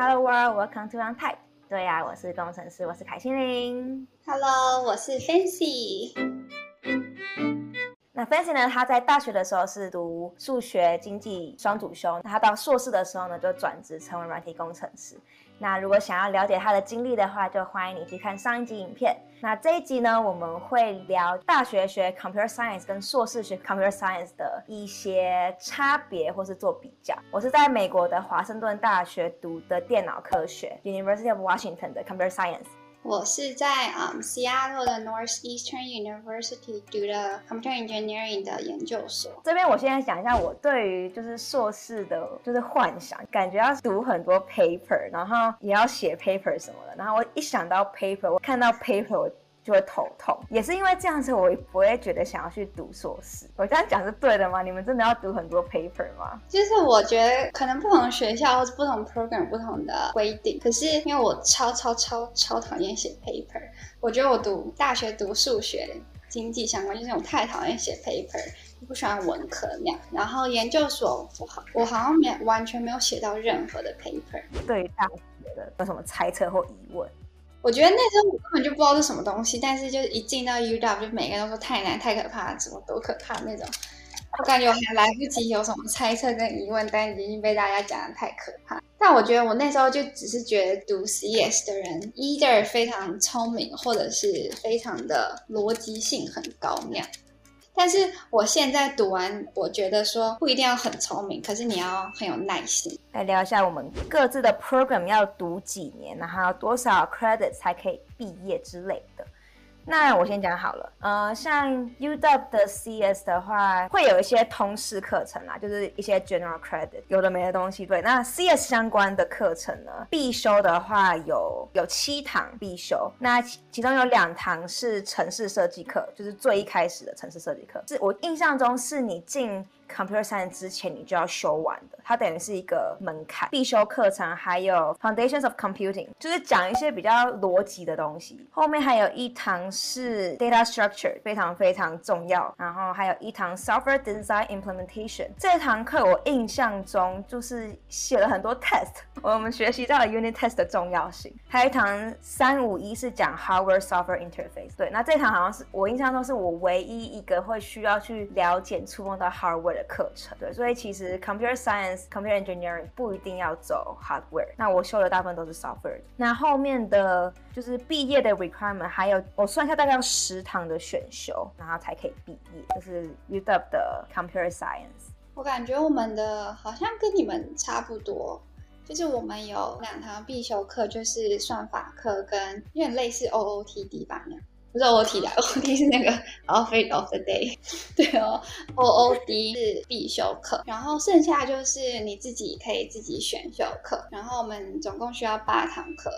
Hello world, welcome to Untyped。对呀、啊，我是工程师，我是凯心凌。Hello，我是 Fancy。那 Fancy 呢？他在大学的时候是读数学经济双主修，那他到硕士的时候呢，就转职成为软体工程师。那如果想要了解他的经历的话，就欢迎你去看上一集影片。那这一集呢，我们会聊大学学 Computer Science 跟硕士学 Computer Science 的一些差别，或是做比较。我是在美国的华盛顿大学读的电脑科学，University of Washington 的 Computer Science。我是在嗯 Seattle 的 Northeastern University 读的 Computer Engineering 的研究所。这边我现在讲一下我对于就是硕士的，就是幻想，感觉要读很多 paper，然后也要写 paper 什么的。然后我一想到 paper，我看到 paper，我。就会头痛，也是因为这样子，我不会觉得想要去读硕士。我这样讲是对的吗？你们真的要读很多 paper 吗？就是我觉得可能不同学校或者不同 program 不同的规定，可是因为我超超超超讨厌写 paper，我觉得我读大学读数学、经济相关，就是我太讨厌写 paper，不喜欢文科那样。然后研究所不好，我好像没完全没有写到任何的 paper。对于大学的有什么猜测或疑问？我觉得那时候我根本就不知道是什么东西，但是就是一进到 UW，就每个人都说太难、太可怕，怎么多可怕那种。我感觉我还来不及有什么猜测跟疑问，但已经被大家讲的太可怕。但我觉得我那时候就只是觉得读 CS 的人，either 非常聪明，或者是非常的逻辑性很高那样。但是我现在读完，我觉得说不一定要很聪明，可是你要很有耐心。来聊一下我们各自的 program 要读几年，然后多少 credit 才可以毕业之类的。那我先讲好了，呃，像 UW 的 CS 的话，会有一些通识课程啦，就是一些 general credit，有的没的东西。对，那 CS 相关的课程呢，必修的话有有七堂必修，那其其中有两堂是城市设计课，就是最一开始的城市设计课，是我印象中是你进。Computer Science 之前你就要修完的，它等于是一个门槛必修课程，还有 Foundations of Computing，就是讲一些比较逻辑的东西。后面还有一堂是 Data Structure，非常非常重要。然后还有一堂 Software Design Implementation，这堂课我印象中就是写了很多 test，我们学习到了 Unit Test 的重要性。还有一堂三五一是讲 Hardware Software Interface，对，那这堂好像是我印象中是我唯一一个会需要去了解触碰到 Hardware。的课程，对，所以其实 computer science、computer engineering 不一定要走 hardware。那我修的大部分都是 software。那后面的就是毕业的 requirement，还有我算一下大概要十堂的选修，然后才可以毕业。就是 UW 的 computer science。我感觉我们的好像跟你们差不多，就是我们有两堂必修课，就是算法课跟有点类似 OOTD 吧那样。不是 OOT 的，OOT 是那个 Outfit of the Day，对哦，OOD 是必修课，然后剩下就是你自己可以自己选修课，然后我们总共需要八堂课，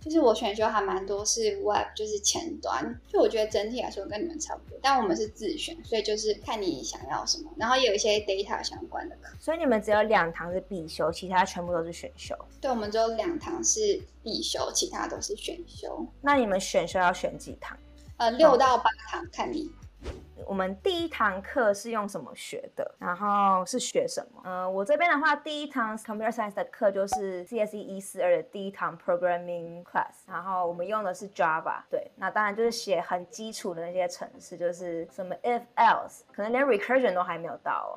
就是我选修还蛮多，是 Web 就是前端，就我觉得整体来说跟你们差不多，但我们是自选，所以就是看你想要什么，然后也有一些 data 相关的课，所以你们只有两堂是必修，其他全部都是选修。对，我们只有两堂是必修，其他都是选修。那你们选修要选几堂？呃，六到八堂，哦，看你。我们第一堂课是用什么学的？然后是学什么？呃，我这边的话，第一堂 Computer Science 的课就是 CSE 一四二的第一堂 Programming Class，然后我们用的是 Java。对，那当然就是写很基础的那些程式，就是什么 If Else，可能连 Recursion 都还没有到哦。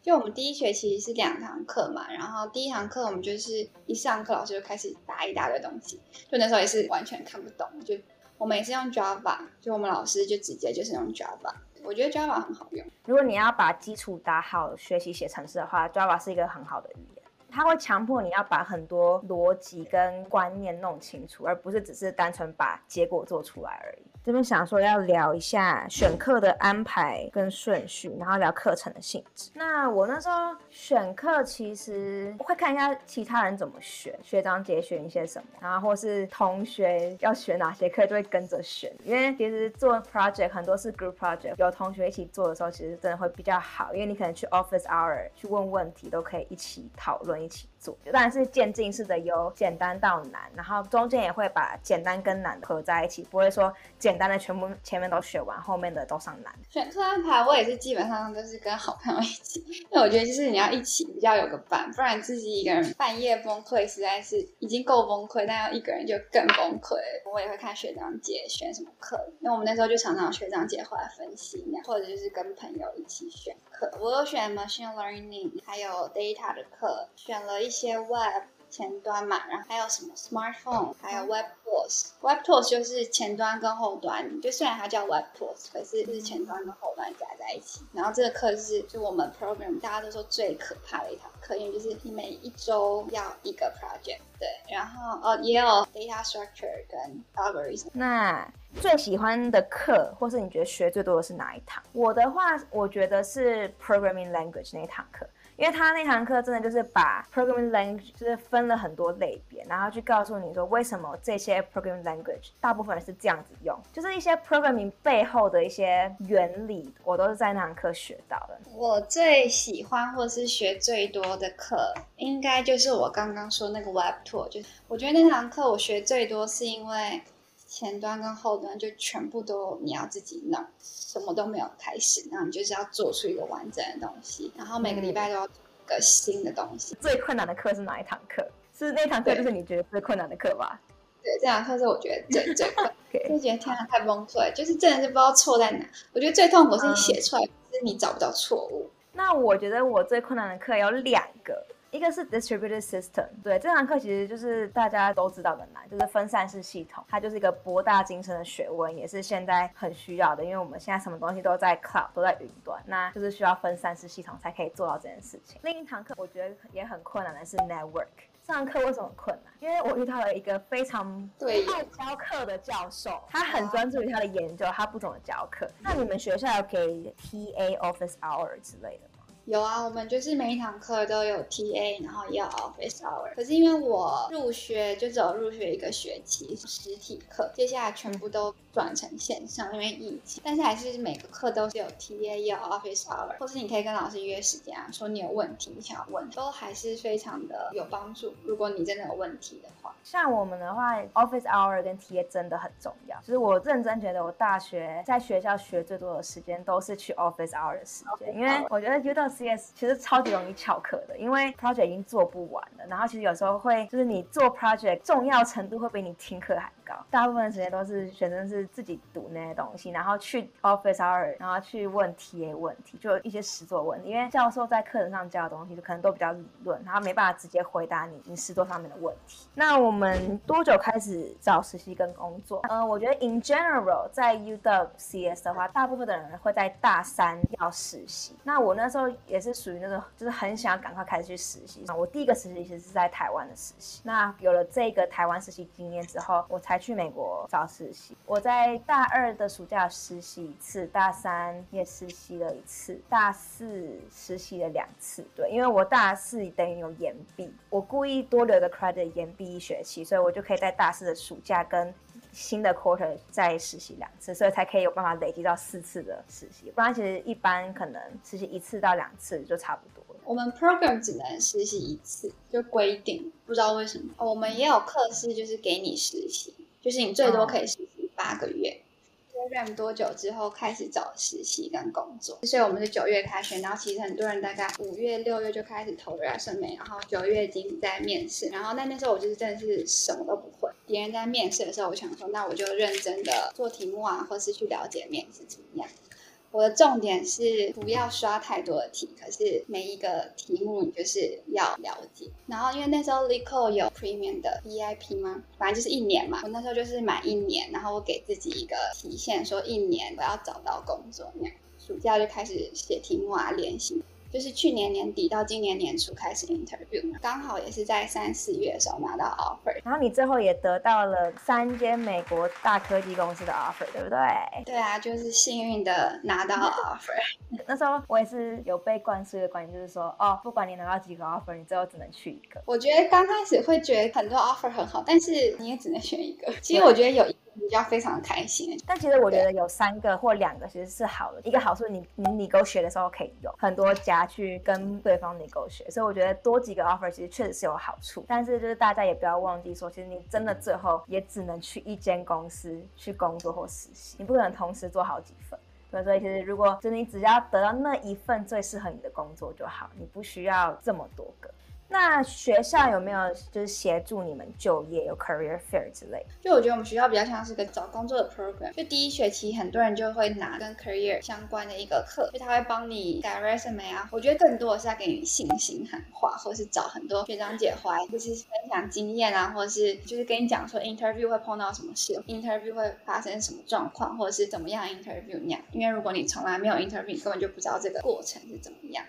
就我们第一学期是两堂课嘛，然后第一堂课我们就是一上课老师就开始答一大堆东西，就那时候也是完全看不懂，就。我们也是用 Java，就我们老师就直接就是用 Java，我觉得 Java 很好用。如果你要把基础打好，学习写程式的话，Java 是一个很好的语言。它会强迫你要把很多逻辑跟观念弄清楚，而不是只是单纯把结果做出来而已。这边想说要聊一下选课的安排跟顺序，然后聊课程的性质。那我那时候选课，其实会看一下其他人怎么选，学长姐选一些什么，然后或是同学要选哪些课，就会跟着选。因为其实做 project 很多是 group project，有同学一起做的时候，其实真的会比较好，因为你可能去 office hour 去问问题，都可以一起讨论一起。做，当然是渐进式的，由简单到难，然后中间也会把简单跟难合在一起，不会说简单的全部前面都学完，后面的都上难。选课安排我也是基本上都是跟好朋友一起，因为我觉得就是你要一起比较有个伴，不然自己一个人半夜崩溃实在是已经够崩溃，但要一个人就更崩溃。我也会看学长姐选什么课，因为我们那时候就常常学长姐后来分析，或者就是跟朋友一起选课。我有选 machine learning，还有 data 的课，选了一些 web。前端嘛，然后还有什么 smartphone，还有 web tools。web tools 就是前端跟后端，就虽然它叫 web tools，可是就是前端跟后端加在一起。然后这个课是就我们 program 大家都说最可怕的一堂课，因为就是你每一周要一个 project，对，然后哦也有 data structure 跟 algorithm。那最喜欢的课，或是你觉得学最多的是哪一堂？我的话，我觉得是 programming language 那一堂课。因为他那堂课真的就是把 programming language 就是分了很多类别，然后去告诉你说为什么这些 programming language 大部分是这样子用，就是一些 programming 背后的一些原理，我都是在那堂课学到的。我最喜欢或是学最多的课，应该就是我刚刚说那个 web tour，就是我觉得那堂课我学最多是因为。前端跟后端就全部都你要自己弄，什么都没有开始，然后你就是要做出一个完整的东西，然后每个礼拜都要做一个新的东西。最困难的课是哪一堂课？是那堂课就是你觉得最困难的课吧？对，这堂课是我觉得最最困 难，就.觉得天啊太崩溃，就是真的是不知道错在哪。我觉得最痛苦是你写出来，嗯、是你找不到错误。那我觉得我最困难的课有两个。一个是 distributed system，对，这堂课其实就是大家都知道的难，就是分散式系统，它就是一个博大精深的学问，也是现在很需要的，因为我们现在什么东西都在 cloud，都在云端，那就是需要分散式系统才可以做到这件事情。另一堂课我觉得也很困难的是 network，这堂课为什么困难？因为我遇到了一个非常爱教课的教授，他很专注于他的研究，他不怎么教课。那你们学校有给 TA office hour 之类的？有啊，我们就是每一堂课都有 TA，然后也有 office hour。可是因为我入学就只有入学一个学期实体课，接下来全部都转成线上，因为疫情。但是还是每个课都是有 TA，也有 office hour，或是你可以跟老师约时间啊，说你有问题，你想要问，都还是非常的有帮助。如果你真的有问题的话，像我们的话，office hour 跟 TA 真的很重要。就是我认真觉得，我大学在学校学最多的时间都是去 office hour 的时间，因为我觉得 U 到。CS 其实超级容易翘课的，因为 project 已经做不完了。然后其实有时候会，就是你做 project 重要程度会比你听课还高。大部分时间都是学生是自己读那些东西，然后去 office hour，然后去问 TA 问题，就一些实作问题。因为教授在课程上教的东西就可能都比较理论，然后没办法直接回答你你实作上面的问题。那我们多久开始找实习跟工作？嗯、呃，我觉得 in general 在 UW CS 的话，大部分的人会在大三要实习。那我那时候。也是属于那种，就是很想赶快开始去实习。我第一个实习其实是在台湾的实习。那有了这个台湾实习经验之后，我才去美国找实习。我在大二的暑假实习一次，大三也实习了一次，大四实习了两次。对，因为我大四等于有延毕，我故意多留个 credit 延毕一学期，所以我就可以在大四的暑假跟新的 quarter 再实习两次，所以才可以有办法累积到四次的实习。不然其实一般可能实习一次到两次就差不多了。我们 program 只能实习一次，就规定，不知道为什么。我们也有课是就是给你实习，就是你最多可以实习八个月。嗯 program 多久之后开始找实习跟工作？所以我们是九月开学，然后其实很多人大概五月、六月就开始投 resume，然后九月已经在面试。然后那那时候我就是真的是什么都不会。别人在面试的时候，我想说，那我就认真的做题目啊，或是去了解面试怎么样。我的重点是不要刷太多的题，可是每一个题目你就是要了解。然后因为那时候 Lico 有 Premium 的 VIP 吗？反正就是一年嘛。我那时候就是满一年，然后我给自己一个期限，说一年我要找到工作那样。暑假就开始写题目啊，练习。就是去年年底到今年年初开始 interview，刚好也是在三四月的时候拿到 offer，然后你最后也得到了三间美国大科技公司的 offer，对不对？对啊，就是幸运的拿到 offer。那时候我也是有被灌输的观念，就是说，哦，不管你拿到几个 offer，你最后只能去一个。我觉得刚开始会觉得很多 offer 很好，但是你也只能选一个。其实我觉得有一个。比较非常的开心。但其实我觉得有三个或两个其实是好的，一个好处你你 negotiate 的时候可以用很多家去跟对方 negotiate，所以我觉得多几个 offer 其实确实是有好处。但是就是大家也不要忘记说，其实你真的最后也只能去一间公司去工作或实习，你不可能同时做好几份。所以其实如果就你只要得到那一份最适合你的工作就好，你不需要这么多个。那学校有没有就是协助你们就业，有 career fair 之类？就我觉得我们学校比较像是个找工作的 program。就第一学期很多人就会拿跟 career 相关的一个课，就他会帮你改 resume 啊。我觉得更多的是在给你信心喊话，或是找很多学长姐回来，就是分享经验啊，或者是就是跟你讲说 interview 会碰到什么事，interview 会发生什么状况，或者是怎么样 interview 那样。因为如果你从来没有 interview，根本就不知道这个过程是怎么样。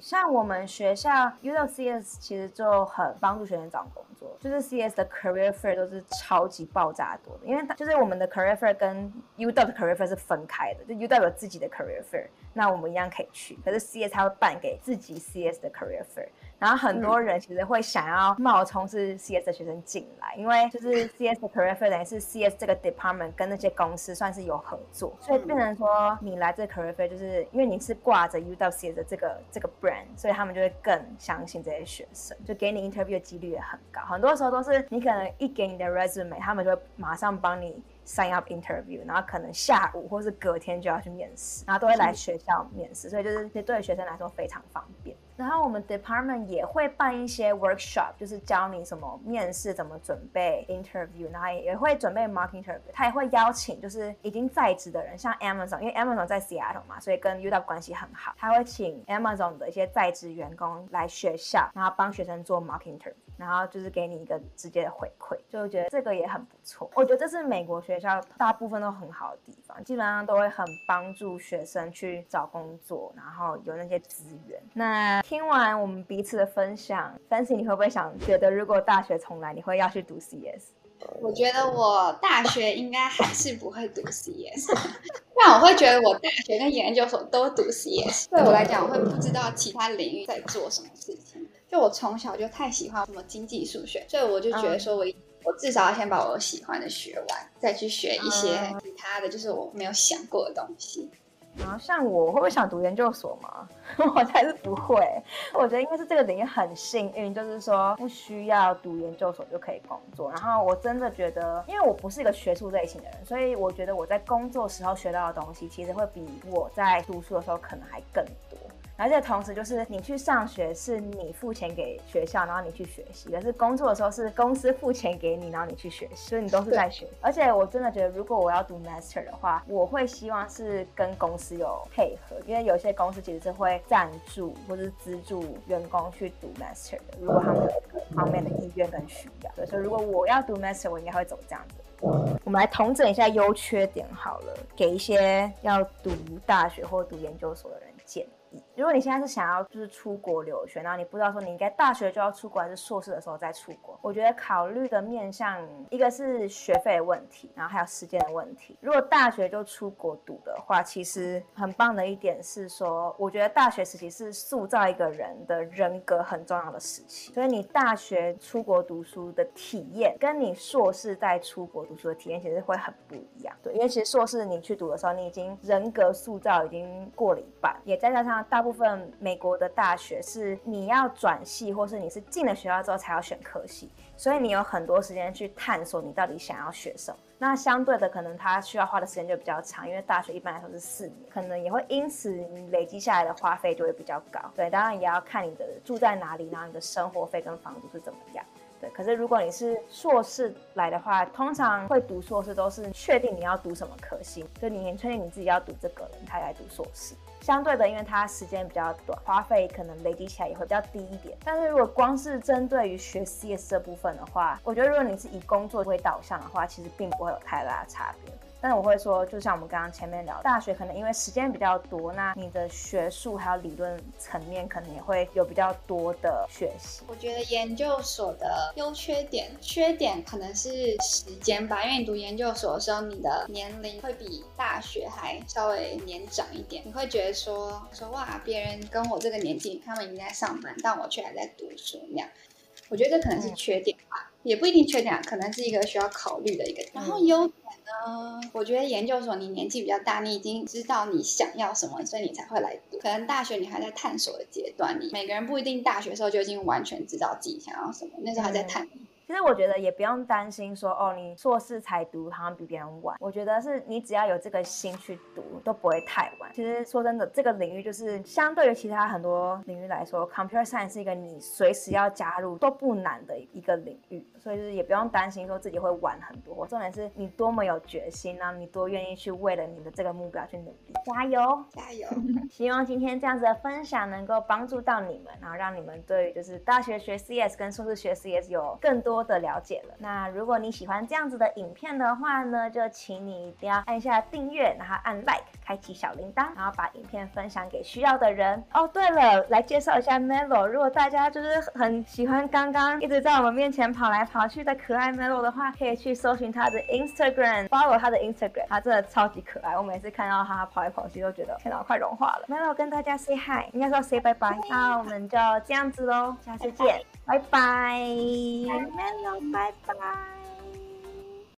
像我们学校，U 到 CS 其实就很帮助学生找工作，就是 CS 的 career fair 都是超级爆炸多的，因为就是我们的 career fair 跟 U 到的 career fair 是分开的，就 UW 有自己的 career fair，那我们一样可以去，可是 CS 它会办给自己 CS 的 career fair。然后很多人其实会想要冒充是 CS 的学生进来，因为就是 CS 的 career fair 等于是 CS 这个 department 跟那些公司算是有合作，所以变成说你来这个 career fair 就是因为你是挂着 U 到 CS 的这个这个 brand，所以他们就会更相信这些学生，就给你 interview 的几率也很高。很多时候都是你可能一给你的 resume，他们就会马上帮你 sign up interview，然后可能下午或是隔天就要去面试，然后都会来学校面试，所以就是对学生来说非常方便。然后我们 department 也会办一些 workshop，就是教你什么面试怎么准备 interview，然后也会准备 mock interview。他也会邀请就是已经在职的人，像 Amazon，因为 Amazon 在 Seattle 嘛，所以跟 UW 关系很好。他会请 Amazon 的一些在职员工来学校，然后帮学生做 mock interview，然后就是给你一个直接的回馈，就觉得这个也很不错。我觉得这是美国学校大部分都很好的地方，基本上都会很帮助学生去找工作，然后有那些资源。那听完我们彼此的分享，Fancy，你会不会想觉得，如果大学重来，你会要去读 CS？我觉得我大学应该还是不会读 CS，但我会觉得我大学跟研究所都读 CS。对我来讲，我会不知道其他领域在做什么事情。就我从小就太喜欢什么经济数学，所以我就觉得说我我至少要先把我喜欢的学完，再去学一些其他的就是我没有想过的东西。然后像我，会不会想读研究所吗？我才是不会。我觉得应该是这个领域很幸运，就是说不需要读研究所就可以工作。然后我真的觉得，因为我不是一个学术类型的人，所以我觉得我在工作时候学到的东西，其实会比我在读书的时候可能还更多。而且同时，就是你去上学是你付钱给学校，然后你去学习；可是工作的时候是公司付钱给你，然后你去学习，所以你都是在学。而且我真的觉得，如果我要读 master 的话，我会希望是跟公司有配合，因为有些公司其实是会赞助或者是资助员工去读 master 的。如果他们有这个方面的意愿跟需要，对，所以如果我要读 master，我应该会走这样子。我们来统整一下优缺点好了，给一些要读大学或读研究所的人建议。如果你现在是想要就是出国留学，然后你不知道说你应该大学就要出国还是硕士的时候再出国，我觉得考虑的面向一个是学费的问题，然后还有时间的问题。如果大学就出国读的话，其实很棒的一点是说，我觉得大学时期是塑造一个人的人格很重要的时期，所以你大学出国读书的体验，跟你硕士在出国读书的体验其实会很不一样。对，因为其实硕士你去读的时候，你已经人格塑造已经过了一半，也再加上大部部分美国的大学是你要转系，或是你是进了学校之后才要选科系，所以你有很多时间去探索你到底想要学什么。那相对的，可能他需要花的时间就比较长，因为大学一般来说是四年，可能也会因此你累积下来的花费就会比较高。对，当然也要看你的住在哪里，然后你的生活费跟房租是怎么样。可是如果你是硕士来的话，通常会读硕士都是确定你要读什么科系，就你连确定你自己要读这个人，才来读硕士。相对的，因为它时间比较短，花费可能累积起来也会比较低一点。但是如果光是针对于学 CS 这部分的话，我觉得如果你是以工作为导向的话，其实并不会有太大的差别。但是我会说，就像我们刚刚前面聊，大学可能因为时间比较多，那你的学术还有理论层面可能也会有比较多的学习。我觉得研究所的优缺点，缺点可能是时间吧，因为你读研究所的时候，你的年龄会比大学还稍微年长一点，你会觉得说说哇，别人跟我这个年纪，他们已经在上班，但我却还在读书那样。我觉得这可能是缺点吧。也不一定缺点啊，可能是一个需要考虑的一个。然后优点呢，我觉得研究所你年纪比较大，你已经知道你想要什么，所以你才会来读。可能大学你还在探索的阶段，你每个人不一定大学时候就已经完全知道自己想要什么，那时候还在探。嗯其实我觉得也不用担心说哦，你硕士才读好像比别人晚。我觉得是你只要有这个心去读，都不会太晚。其实说真的，这个领域就是相对于其他很多领域来说，Computer Science 是一个你随时要加入都不难的一个领域，所以就是也不用担心说自己会晚很多。重点是你多么有决心啊，你多愿意去为了你的这个目标去努力，加油，加油！希望今天这样子的分享能够帮助到你们，然后让你们对于就是大学学 CS 跟硕士学 CS 有更多多的了解了。那如果你喜欢这样子的影片的话呢，就请你一定要按一下订阅，然后按 like，开启小铃铛，然后把影片分享给需要的人。哦，对了，来介绍一下 Melo。如果大家就是很喜欢刚刚一直在我们面前跑来跑去的可爱 Melo 的话，可以去搜寻他的 Instagram，follow 他的 Instagram，他真的超级可爱。我每次看到他跑来跑去，都觉得天哪，快融化了。Melo 跟大家 say hi，应该说 say bye bye。那我们就这样子喽，下次见。拜拜，Hello，拜拜。